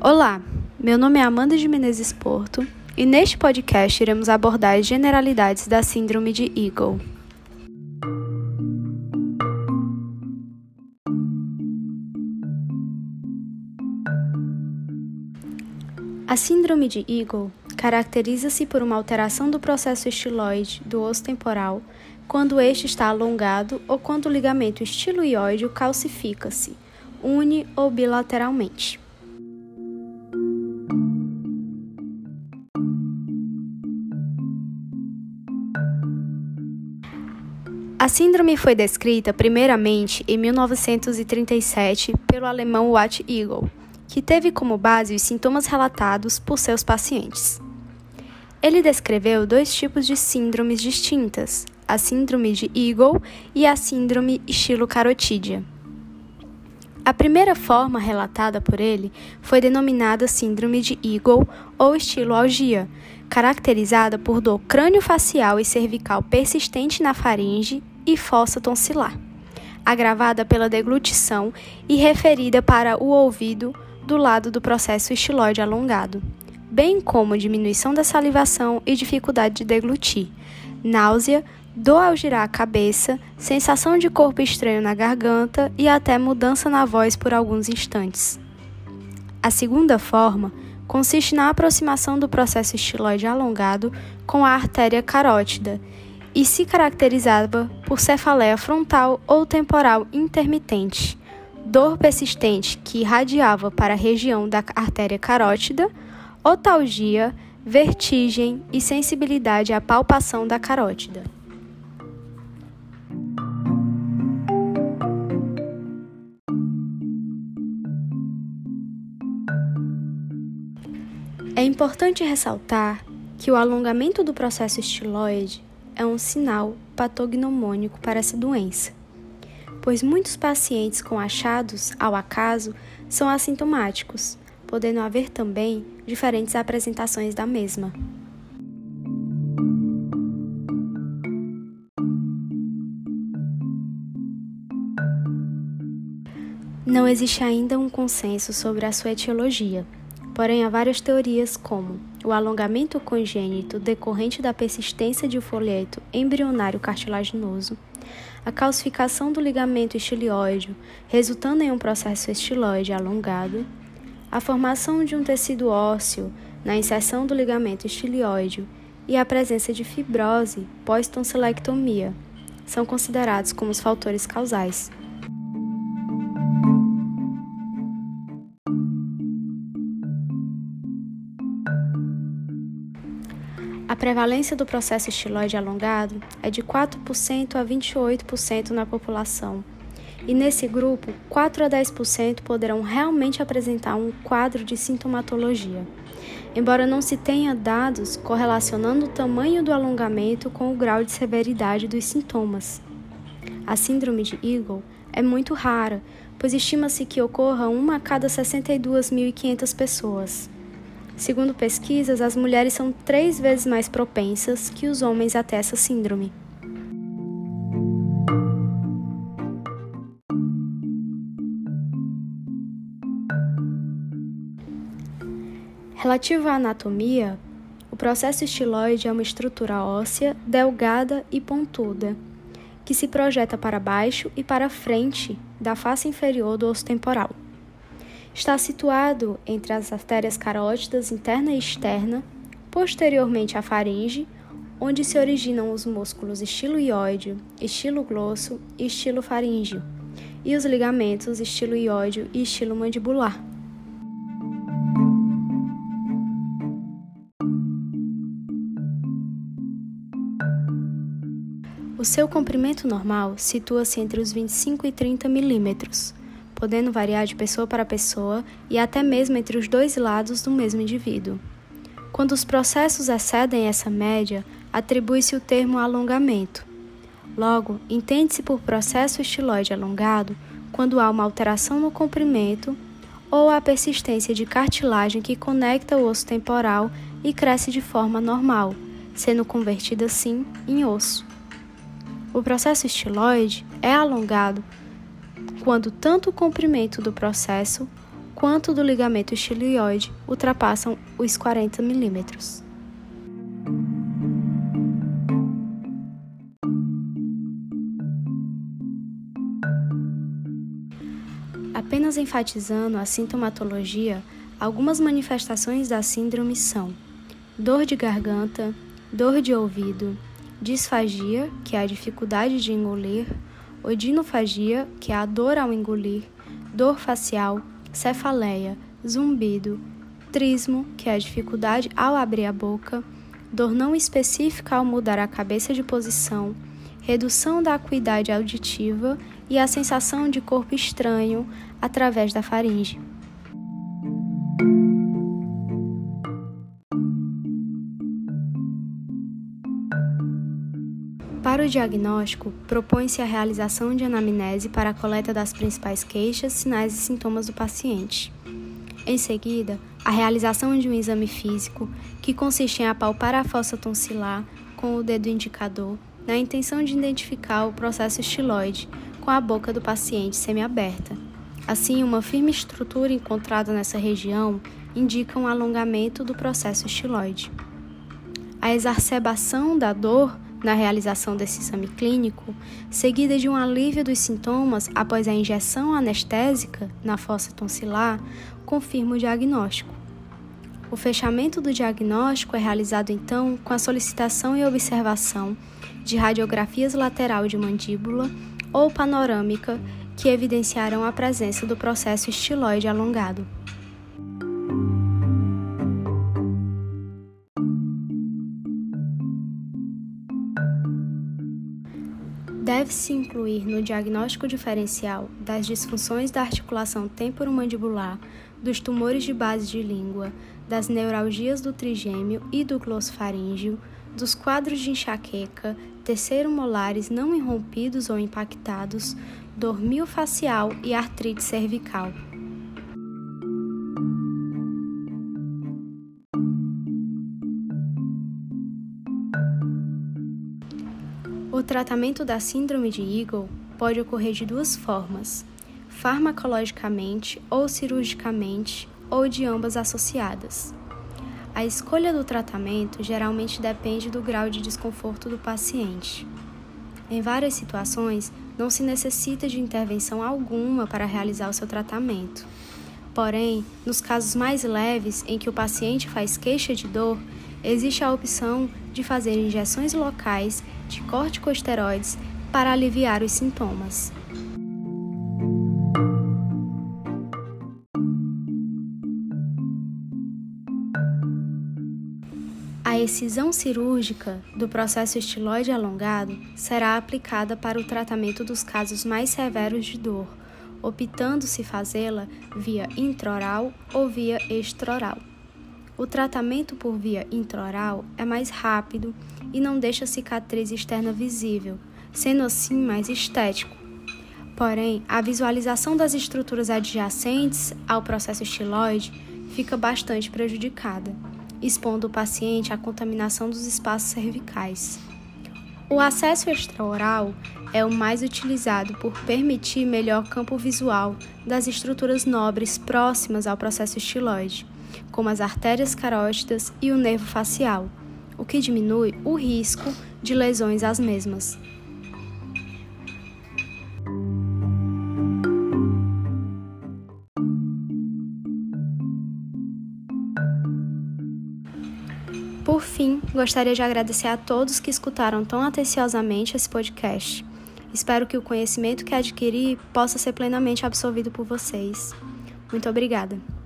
Olá, meu nome é Amanda de Menezes Porto e neste podcast iremos abordar as generalidades da Síndrome de Eagle. A Síndrome de Eagle caracteriza-se por uma alteração do processo estiloide do osso temporal quando este está alongado ou quando o ligamento estiloióide calcifica-se, une ou bilateralmente. A síndrome foi descrita primeiramente em 1937 pelo alemão Watt Eagle, que teve como base os sintomas relatados por seus pacientes. Ele descreveu dois tipos de síndromes distintas, a síndrome de Eagle e a síndrome estilo carotídea. A primeira forma relatada por ele foi denominada síndrome de Eagle ou estiloalgia, caracterizada por dor crânio-facial e cervical persistente na faringe e fossa tonsilar, agravada pela deglutição e referida para o ouvido do lado do processo estiloide alongado, bem como diminuição da salivação e dificuldade de deglutir, náusea, dor ao girar a cabeça, sensação de corpo estranho na garganta e até mudança na voz por alguns instantes. A segunda forma consiste na aproximação do processo estiloide alongado com a artéria carótida e se caracterizava por cefaleia frontal ou temporal intermitente, dor persistente que irradiava para a região da artéria carótida, otalgia, vertigem e sensibilidade à palpação da carótida. É importante ressaltar que o alongamento do processo estiloide é um sinal patognomônico para essa doença, pois muitos pacientes com achados ao acaso são assintomáticos, podendo haver também diferentes apresentações da mesma. Não existe ainda um consenso sobre a sua etiologia. Porém, há várias teorias, como o alongamento congênito decorrente da persistência de um folheto embrionário cartilaginoso, a calcificação do ligamento estilioide, resultando em um processo estiloide alongado, a formação de um tecido ósseo na inserção do ligamento estilioide e a presença de fibrose pós-tonsilectomia são considerados como os fatores causais. Prevalência do processo estiloide alongado é de 4% a 28% na população. E nesse grupo, 4 a 10% poderão realmente apresentar um quadro de sintomatologia, embora não se tenha dados correlacionando o tamanho do alongamento com o grau de severidade dos sintomas. A síndrome de Eagle é muito rara, pois estima-se que ocorra uma a cada 62.500 pessoas. Segundo pesquisas, as mulheres são três vezes mais propensas que os homens a ter essa síndrome. Relativo à anatomia, o processo estiloide é uma estrutura óssea delgada e pontuda, que se projeta para baixo e para frente da face inferior do osso temporal. Está situado entre as artérias carótidas interna e externa, posteriormente à faringe, onde se originam os músculos estilo ióide, estilo glosso e estilo faríngeo, e os ligamentos estilo ióide e estilo mandibular. O seu comprimento normal situa-se entre os 25 e 30 milímetros, podendo variar de pessoa para pessoa e até mesmo entre os dois lados do mesmo indivíduo. Quando os processos excedem essa média, atribui-se o termo alongamento. Logo, entende-se por processo estiloide alongado quando há uma alteração no comprimento ou a persistência de cartilagem que conecta o osso temporal e cresce de forma normal, sendo convertida assim em osso. O processo estiloide é alongado quando tanto o comprimento do processo quanto do ligamento estilioide ultrapassam os 40 milímetros. Apenas enfatizando a sintomatologia, algumas manifestações da síndrome são dor de garganta, dor de ouvido, disfagia, que é a dificuldade de engolir, odinofagia, que é a dor ao engolir, dor facial, cefaleia, zumbido, trismo, que é a dificuldade ao abrir a boca, dor não específica ao mudar a cabeça de posição, redução da acuidade auditiva e a sensação de corpo estranho através da faringe. Para o diagnóstico, propõe-se a realização de anamnese para a coleta das principais queixas, sinais e sintomas do paciente. Em seguida, a realização de um exame físico, que consiste em apalpar a fossa tonsilar com o dedo indicador, na intenção de identificar o processo estiloide com a boca do paciente semiaberta. Assim, uma firme estrutura encontrada nessa região indica um alongamento do processo estiloide. A exacerbação da dor na realização desse exame clínico, seguida de um alívio dos sintomas após a injeção anestésica na fossa tonsilar, confirma o diagnóstico. O fechamento do diagnóstico é realizado então com a solicitação e observação de radiografias lateral de mandíbula ou panorâmica que evidenciarão a presença do processo estiloide alongado. Deve-se incluir no diagnóstico diferencial das disfunções da articulação temporomandibular, dos tumores de base de língua, das neuralgias do trigêmeo e do glossofaríngeo, dos quadros de enxaqueca, terceiro molares não irrompidos ou impactados, dor miofascial e artrite cervical. O tratamento da síndrome de Eagle pode ocorrer de duas formas: farmacologicamente ou cirurgicamente, ou de ambas associadas. A escolha do tratamento geralmente depende do grau de desconforto do paciente. Em várias situações, não se necessita de intervenção alguma para realizar o seu tratamento. Porém, nos casos mais leves em que o paciente faz queixa de dor, existe a opção de fazer injeções locais de corticosteroides para aliviar os sintomas. A excisão cirúrgica do processo estiloide alongado será aplicada para o tratamento dos casos mais severos de dor, optando-se fazê-la via intraoral ou via extraoral. O tratamento por via intraoral é mais rápido e não deixa cicatriz externa visível, sendo assim mais estético. Porém, a visualização das estruturas adjacentes ao processo estiloide fica bastante prejudicada, expondo o paciente à contaminação dos espaços cervicais. O acesso extraoral é o mais utilizado por permitir melhor campo visual das estruturas nobres próximas ao processo estiloide como as artérias carótidas e o nervo facial, o que diminui o risco de lesões às mesmas. Por fim, gostaria de agradecer a todos que escutaram tão atenciosamente esse podcast. Espero que o conhecimento que adquiri possa ser plenamente absorvido por vocês. Muito obrigada.